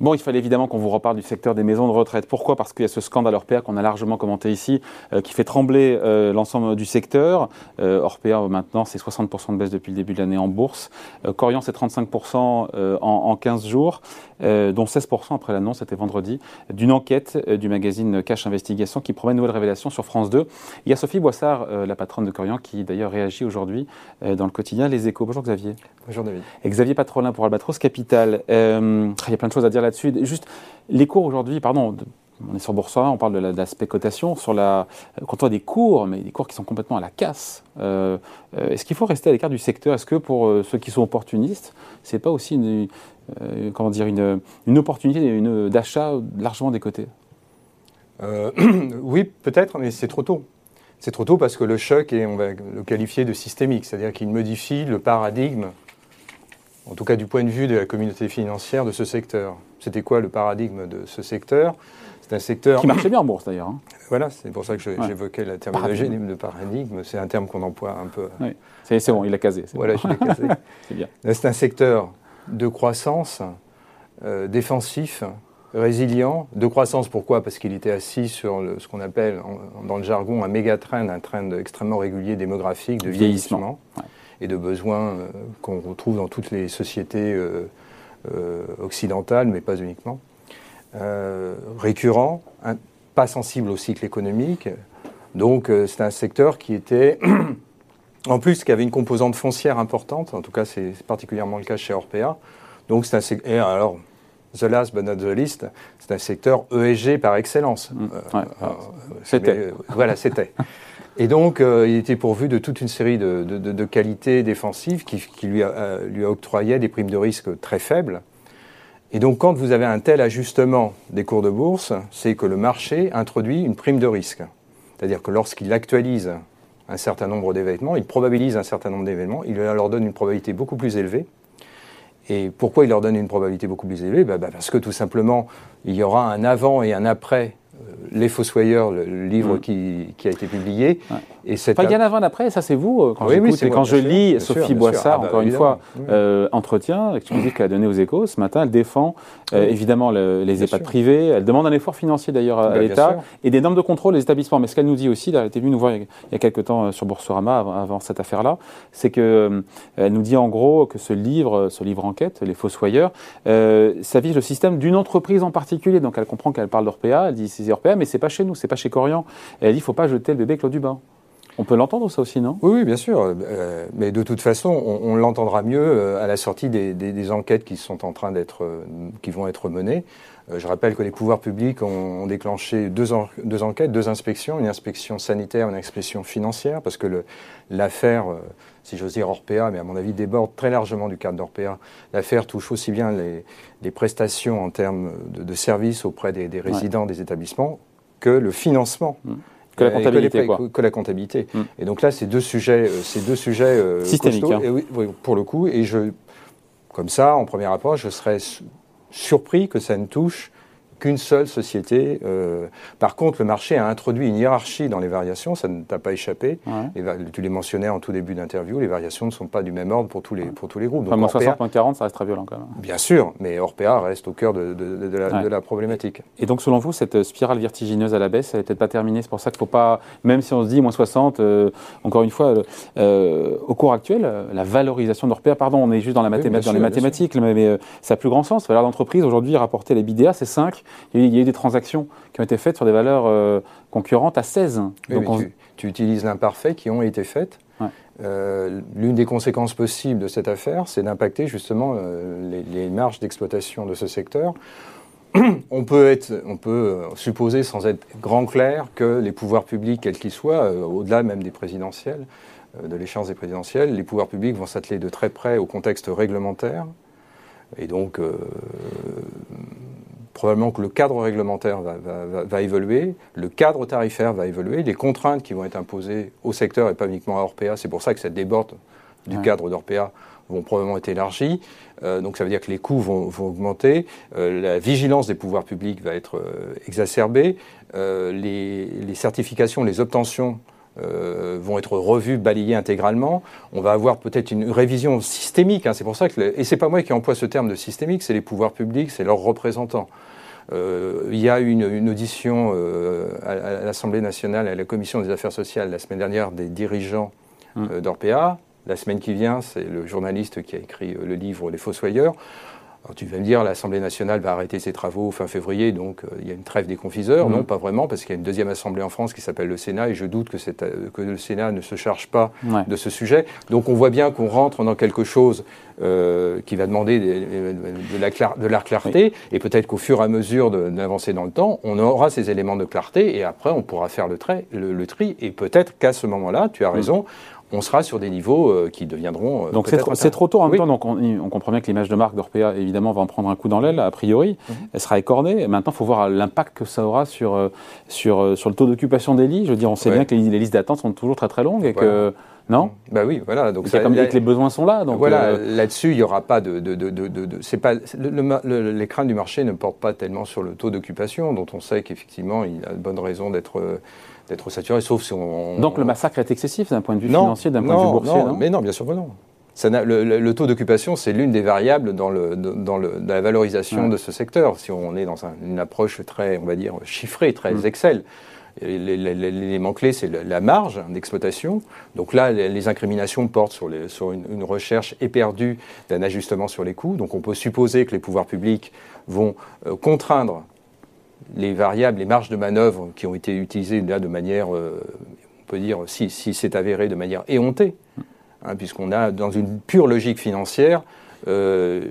Bon, il fallait évidemment qu'on vous reparle du secteur des maisons de retraite. Pourquoi? Parce qu'il y a ce scandale Orpea qu'on a largement commenté ici, euh, qui fait trembler euh, l'ensemble du secteur. Euh, Orpea, maintenant, c'est 60% de baisse depuis le début de l'année en bourse. Corian, c'est 35% en, en, 15 jours, dont 16% après l'annonce, c'était vendredi, d'une enquête du magazine Cash Investigation qui promet une nouvelle révélation sur France 2. Il y a Sophie Boissard, la patronne de Corian, qui d'ailleurs réagit aujourd'hui dans le quotidien Les Échos. Bonjour Xavier. Bonjour David. Et Xavier Patrolin pour Albatros Capital. il y a plein de choses à dire Juste, les cours aujourd'hui, pardon, on est sur Boursorama, on parle de l'aspect cotation, sur la, quand on a des cours, mais des cours qui sont complètement à la casse, euh, euh, est-ce qu'il faut rester à l'écart du secteur? Est-ce que pour euh, ceux qui sont opportunistes, c'est pas aussi une opportunité d'achat largement décotée? Oui, peut-être, mais c'est trop tôt. C'est trop tôt parce que le choc, est, on va le qualifier de systémique, c'est-à-dire qu'il modifie le paradigme en tout cas du point de vue de la communauté financière de ce secteur. C'était quoi le paradigme de ce secteur? C'est un secteur... Qui marchait bien en bourse d'ailleurs. Hein. Voilà, c'est pour ça que j'évoquais la terminologie de paradigme. C'est un terme qu'on emploie un peu. Oui. C'est bon, il a casé. Voilà, je l'ai casé. c'est bien. C'est un secteur de croissance, euh, défensif, résilient. De croissance, pourquoi? Parce qu'il était assis sur ce qu'on appelle, dans le jargon, un méga trend, un trend extrêmement régulier démographique, de vieillissement et de besoins euh, qu'on retrouve dans toutes les sociétés euh, euh, occidentales, mais pas uniquement. récurrent, pas sensible au cycle économique. Donc c'est un secteur qui était, en plus, qui avait une composante foncière importante. En tout cas, c'est particulièrement le cas chez Orpea. Donc c'est un secteur. The last but not the least, c'est un secteur ESG par excellence. Mmh. c'était. voilà, c'était. Et donc, euh, il était pourvu de toute une série de, qualités défensives qui, lui, a, lui octroyaient des primes de risque très faibles. Et donc, quand vous avez un tel ajustement des cours de bourse, c'est que le marché introduit une prime de risque. C'est-à-dire que lorsqu'il actualise un certain nombre d'événements, il probabilise un certain nombre d'événements, il leur donne une probabilité beaucoup plus élevée. Et pourquoi il leur donne une probabilité beaucoup plus élevée? Bah, bah, Parce que tout simplement, il y aura un avant et un après les Fossoyeurs, le livre mm. qui, a été publié. Et il y en a avant après, ça c'est vous, euh, quand, oui, quand je lis Sophie Boissard, ah, bah, encore une fois, euh, entretien exclusif qu'elle a donné aux échos, ce matin, elle défend euh, évidemment les EHPAD privés, elle demande un effort financier d'ailleurs à, bah, l'État et des normes de contrôle des établissements. Mais ce qu'elle nous dit aussi, elle était venue nous voir il y a, quelques temps sur Boursorama avant, cette affaire-là, c'est qu'elle nous dit en gros que ce livre, ce livre enquête, Les Fossoyeurs, ça vise le système d'une entreprise en particulier. Donc elle comprend qu'elle parle d'Orpea, elle dit mais c'est pas chez nous, c'est pas chez Corian. Elle dit il faut pas jeter le bébé Claude Dubin. On peut l'entendre ça aussi, non? Oui, bien sûr. Euh, mais de toute façon, on, l'entendra mieux euh, à la sortie des, enquêtes qui sont en train d'être, euh, qui vont être menées. Je rappelle que les pouvoirs publics ont, déclenché deux, deux, enquêtes, deux inspections, une inspection sanitaire, une inspection financière, parce que l'affaire, si j'ose dire Orpea, mais à mon avis déborde très largement du cadre d'Orpea. L'affaire touche aussi bien les, prestations en termes de, services auprès des, résidents des établissements que le financement. Mmh. Que la comptabilité, quoi. Que la comptabilité. Et donc là, c'est deux sujets, euh, c'est deux sujets euh. Hein. oui, pour le coup, et je, comme ça, en première approche, je serais surpris que ça ne touche qu'une seule société. Euh, par contre, le marché a introduit une hiérarchie dans les variations, ça ne t'a pas échappé. tu les mentionnais en tout début d'interview, les variations ne sont pas du même ordre pour tous les, pour tous les groupes. Donc, moins 60.40, ça reste très violent quand même. Bien sûr, mais Orpea reste au cœur de, la, problématique. Et donc, selon vous, cette spirale vertigineuse à la baisse, elle n'est peut-être pas terminée. C'est pour ça qu'il ne faut pas, même si on se dit moins 60, euh, encore une fois, euh, au cours actuel, la valorisation d'Orpea, pardon, on est juste dans, la dans les mathématiques, mais, ça a plus grand sens. La valeur d'entreprise, aujourd'hui, rapporter les BDA, c'est 5 il y a eu des transactions qui ont été faites sur des valeurs euh, concurrentes à 16. Donc tu, utilises l'imparfait qui ont été faites. Euh, l'une des conséquences possibles de cette affaire, c'est d'impacter justement euh, les, marges d'exploitation de ce secteur. on, peut être, on peut supposer, sans être grand clair, que les pouvoirs publics, quels qu'ils soient, au-delà même des présidentielles, de l'échéance des présidentielles, les pouvoirs publics vont s'atteler de très près au contexte réglementaire. Et donc, probablement que le cadre réglementaire va, évoluer, le cadre tarifaire va évoluer, les contraintes qui vont être imposées au secteur et pas uniquement à Orpea, c'est pour ça que cette déborde du cadre d'Orpea vont probablement être élargies. Euh, donc ça veut dire que les coûts vont, augmenter, euh, la vigilance des pouvoirs publics va être euh, exacerbée, les, certifications, les obtentions vont être revus, balayés intégralement. On va avoir peut-être une révision systémique. Hein. c'est pour ça que, et c'est pas moi qui emploie ce terme de systémique, c'est les pouvoirs publics, c'est leurs représentants. il y a eu une, audition à, l'Assemblée nationale, à la Commission des affaires sociales la semaine dernière des dirigeants mmh. d'Orpea. La semaine qui vient, c'est le journaliste qui a écrit le livre Les Fossoyeurs tu vas me dire, l'Assemblée nationale va arrêter ses travaux fin février, donc euh, il y a une trêve des confiseurs. Non, mhm. pas vraiment, parce qu'il y a une deuxième Assemblée en France qui s'appelle le Sénat, et je doute que, euh, que, le Sénat ne se charge pas de ce sujet. Donc on voit bien qu'on rentre dans quelque chose euh, qui va demander de, la, de la, clarté, et peut-être qu'au fur et à mesure d'avancer dans le temps, on aura ces éléments de clarté, et après on pourra faire le, trait, le, tri, et peut-être qu'à ce moment-là, tu as mhm. raison, on sera sur des niveaux euh, qui deviendront. Euh, donc c'est trop, tôt en même temps. Donc on, comprend bien que l'image de marque d'Orpea, évidemment, va en prendre un coup dans l'aile, a priori. Mhm. Elle sera écornée. Maintenant, il faut voir l'impact que ça aura sur, euh, sur, sur le taux d'occupation des lits. Je veux dire, on sait bien que les, listes d'attente sont toujours très très longues et que. Non? Bah oui, voilà. Donc ça, comme dit que les besoins sont là. Donc voilà, là-dessus, il n'y aura pas de. de, de, de c'est pas les craintes du marché ne portent pas tellement sur le taux d'occupation, dont on sait qu'effectivement, il a de bonnes raisons d'être d'être saturé, sauf si on, Donc le massacre est excessif d'un point de vue financier, d'un point de vue boursier non, Mais non, bien sûr que non. Ça le, le, taux d'occupation, c'est l'une des variables dans, le, dans, le, dans, la valorisation de ce secteur. Si on est dans une approche très, on va dire, chiffrée, très mm. Excel, l'élément clé, c'est la marge d'exploitation. Donc là, les incriminations portent sur, les, sur une, une, recherche éperdue d'un ajustement sur les coûts. Donc on peut supposer que les pouvoirs publics vont euh, contraindre les variables, les marges de manœuvre qui ont été utilisées là de manière, euh, on peut dire, si, c'est avéré de manière éhontée, hein, puisqu'on a, dans une pure logique financière, euh,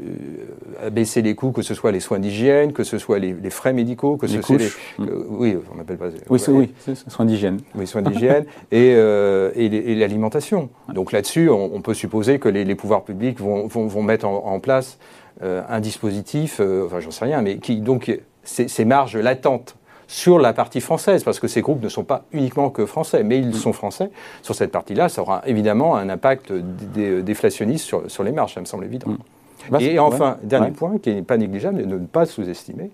baisser les coûts, que ce soit les soins d'hygiène, que ce soit les, frais médicaux, que ce soit les. oui, on n'appelle pas. Oui, oui, soins d'hygiène. Oui, soins d'hygiène et, euh, et, l'alimentation. Donc là-dessus, on, peut supposer que les, pouvoirs publics vont, vont, mettre en, place un dispositif, enfin j'en sais rien, mais qui donc ces, marges latentes sur la partie française, parce que ces groupes ne sont pas uniquement que français, mais ils sont français. Sur cette partie-là, ça aura évidemment un impact déflationniste sur, sur les marges, ça me semble évident. Mm. Et enfin, dernier point qui n'est pas négligeable et ne pas sous-estimer,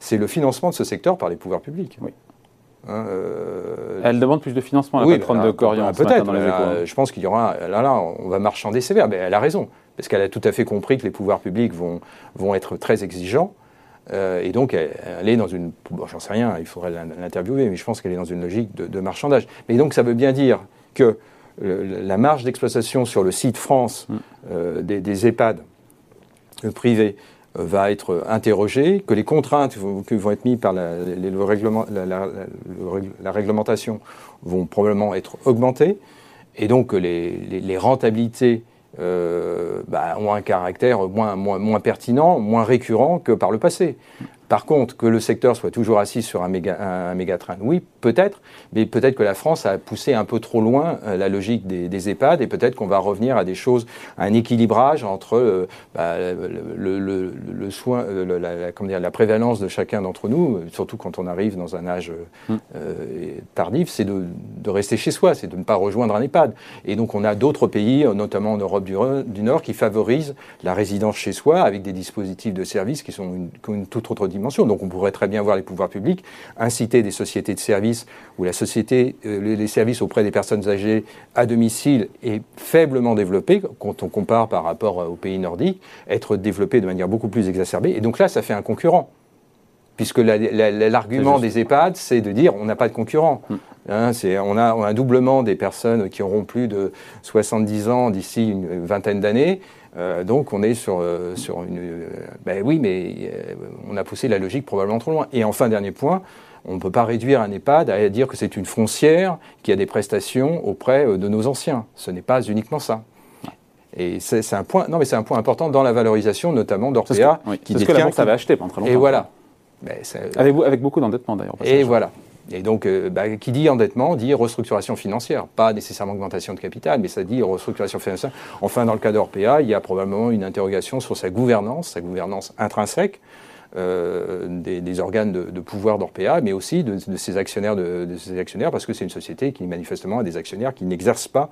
c'est le financement de ce secteur par les pouvoirs publics. Oui. Hein, euh, Elle demande plus de financement, la patronne de Corian. Peut-être. Hein. je pense qu'il y aura. Là, là, on va marchander sévère. Mais elle a raison. Parce qu'elle a tout à fait compris que les pouvoirs publics vont, vont être très exigeants. Euh, et donc, elle, est dans une. Bon, j'en sais rien, il faudrait l'interviewer, mais je pense qu'elle est dans une logique de, marchandage. Mais donc, ça veut bien dire que la marge d'exploitation sur le site France mm. euh, des, EHPAD privés euh, va être interrogée, que les contraintes qui vont être mises par la, le règlement, la, réglementation vont probablement être augmentées, et donc que les, les rentabilités euh, bah, ont un caractère moins, moins, moins, pertinent, moins récurrent que par le passé. Par contre, que le secteur soit toujours assis sur un méga, un, méga train, oui, peut-être, mais peut-être que la France a poussé un peu trop loin euh, la logique des, des, EHPAD et peut-être qu'on va revenir à des choses, à un équilibrage entre euh, bah, le, le, le, soin, euh, la, comment dire, la prévalence de chacun d'entre nous, surtout quand on arrive dans un âge mmh. tardif, c'est de, de, rester chez soi, c'est de ne pas rejoindre un EHPAD. Et donc on a d'autres pays, notamment en Europe du, du, Nord, qui favorisent la résidence chez soi avec des dispositifs de services qui sont une, qui ont une toute autre donc on pourrait très bien voir les pouvoirs publics inciter des sociétés de services où la société, euh, les services auprès des personnes âgées à domicile est faiblement développé quand on compare par rapport aux pays nordiques, être développé de manière beaucoup plus exacerbée. Et donc là, ça fait un concurrent puisque l'argument des EHPAD, c'est de dire on n'a pas de concurrent. Hmm. Hein, on, a, un doublement des personnes qui auront plus de 70 ans d'ici une vingtaine d'années. Euh, donc on est sur, euh, sur une... Euh, ben oui, mais on a poussé la logique probablement trop loin. Et enfin, dernier point, on ne peut pas réduire un EHPAD à dire que c'est une foncière qui a des prestations auprès de nos anciens. Ce n'est pas uniquement ça. Et c'est un point, non mais c'est un point important dans la valorisation, notamment d'Orpea, qui ce que la banque avait acheté pendant très longtemps. Et voilà. avec, avec beaucoup d'endettement d'ailleurs. Et voilà. Et donc, euh, bah, qui dit endettement dit restructuration financière, pas nécessairement augmentation de capital, mais ça dit restructuration financière. Enfin, dans le cas d'Orpea, il y a probablement une interrogation sur sa gouvernance, sa gouvernance intrinsèque. Euh, des, organes de, pouvoir d'Orpea, mais aussi de, ses actionnaires, de, ses actionnaires, parce que c'est une société qui manifestement a des actionnaires qui n'exercent pas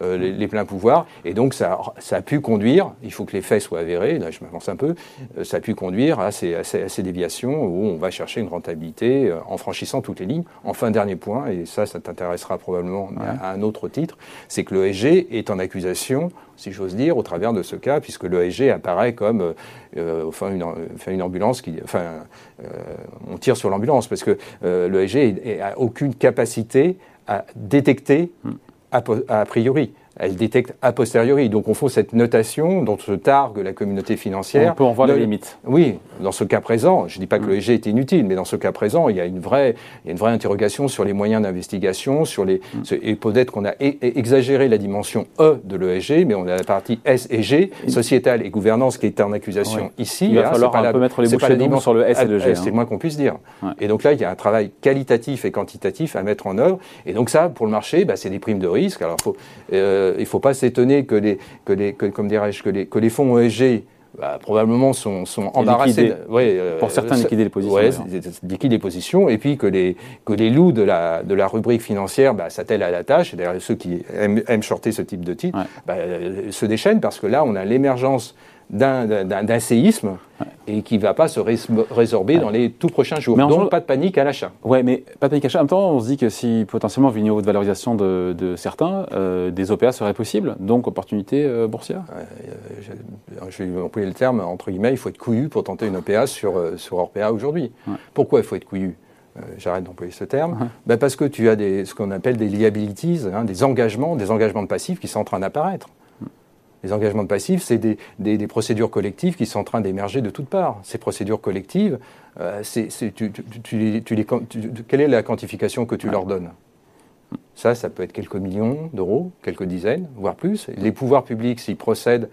les, pleins pouvoirs. Et donc, ça, ça, a pu conduire, il faut que les faits soient avérés, là je m'avance un peu, ça a pu conduire à ces, à, ces, déviations où on va chercher une rentabilité en franchissant toutes les lignes. Enfin, dernier point, et ça, ça t'intéressera probablement à, un autre titre, c'est que l'ESG est en accusation si j'ose dire, au travers de ce cas, puisque l'ESG apparaît comme euh, enfin, une, une, ambulance qui. Enfin, euh, on tire sur l'ambulance, parce que euh, l'ESG n'a aucune capacité à détecter hmm. a priori elle détecte a posteriori. Donc on fait cette notation dont se targue la communauté financière. On peut en voir les limites. Oui, dans ce cas présent, je ne dis pas que mm. le EG est inutile, mais dans ce cas présent, il y a une vraie, il y a une vraie interrogation sur les moyens d'investigation, sur les, mm. et peut-être qu'on a exagéré la dimension E de l'ESG, mais on a la partie S et G, sociétale et gouvernance, qui est en accusation ici. Il va hein, falloir un peu mettre les bouchées sur le S et le G. C'est le moins qu'on puisse dire. Et donc là, il y a un travail qualitatif et quantitatif à mettre en œuvre. Et donc ça, pour le marché, bah, c'est des primes de risque. Alors, faut, euh, euh, il ne faut pas s'étonner que les, que les, comme dirais-je, que les, que les fonds ESG bah, probablement sont, sont embarrassés. Euh, pour certains, liquider les positions. Oui, liquider les positions, et puis que les, que les loups de la, de la rubrique financière bah, s'attellent à la tâche, et d'ailleurs ceux qui aiment, aiment, shorter ce type de titre, bah, euh, se déchaînent parce que là, on a l'émergence d'un séisme et qui ne va pas se résorber dans les tout prochains jours. Mais Donc, pas de panique à l'achat. Oui, mais pas de panique à l'achat. En même temps, on se dit que si potentiellement, vu le niveau de valorisation de, certains, euh, des OPA seraient possibles, donc opportunité euh, boursière Je vais employer le terme, entre guillemets, il faut être couillu pour tenter une OPA sur, euh, sur ORPA aujourd'hui. Pourquoi il faut être couillu? J'arrête d'employer ce terme. Ben parce que tu as des, ce qu'on appelle des liabilities, hein, des engagements, des engagements de passifs qui sont en train d'apparaître. Les engagements de passifs, c'est des, procédures collectives qui sont en train d'émerger de toutes parts. Ces procédures collectives, euh, quelle est la quantification que tu leur donnes? Ça, ça peut être quelques millions d'euros, quelques dizaines, voire plus. Les pouvoirs publics, s'ils procèdent,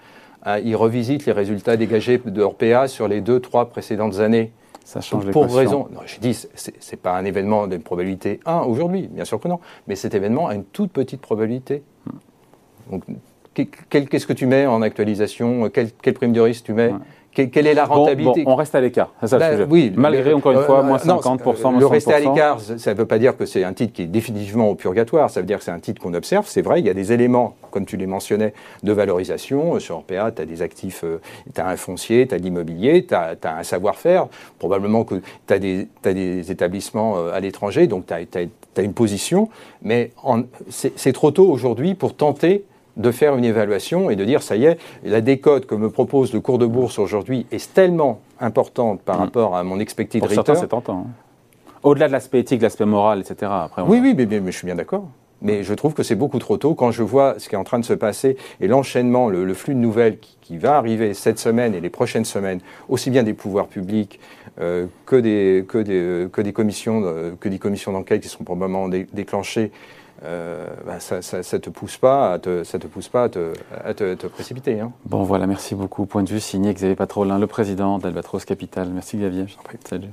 ils revisitent les résultats dégagés de RPA sur les deux, trois précédentes années. Ça change pour raison. Non, je dis, c'est pas un événement d'une probabilité 1 aujourd'hui, bien sûr que non, mais cet événement a une toute petite probabilité. Donc, qu'est-ce que tu mets en actualisation? Quelle, prime de risque tu mets? Quelle est la rentabilité? On reste à l'écart, c'est ça le ben sujet. Oui, Malgré, encore une fois, euh, moins 50%, moins Le rester à l'écart, ça ne veut pas dire que c'est un titre qui est définitivement au purgatoire, ça veut dire que c'est un titre qu'on observe. C'est vrai, il y a des éléments, comme tu les mentionnais, de valorisation. Sur RPA, tu as des actifs, euh, tu as un foncier, tu as de l'immobilier, tu as, un savoir-faire. Probablement que tu as, as, des établissements euh, à l'étranger, donc tu as, as, une position. Mais c'est trop tôt aujourd'hui pour tenter de faire une évaluation et de dire ça y est, la décote que me propose le cours de bourse aujourd'hui est tellement importante par mm. rapport à mon expected Pour return. c'est tentant. Hein. Au-delà de l'aspect éthique, l'aspect moral, etc. Après, oui, oui, mais, mais, je suis bien d'accord. Mais je trouve que c'est beaucoup trop tôt quand je vois ce qui est en train de se passer et l'enchaînement, le, flux de nouvelles qui, va arriver cette semaine et les prochaines semaines, aussi bien des pouvoirs publics euh, que, des, que, des, que, des commissions, que des commissions d'enquête qui seront probablement déclenchées euh, bah, ça ne te pousse pas à te, ça te, pousse pas à te, te, précipiter. Hein. Bon voilà, merci beaucoup. Point de vue signé Xavier Patrolin, le président d'Albatros Capital. Merci Xavier. Salut.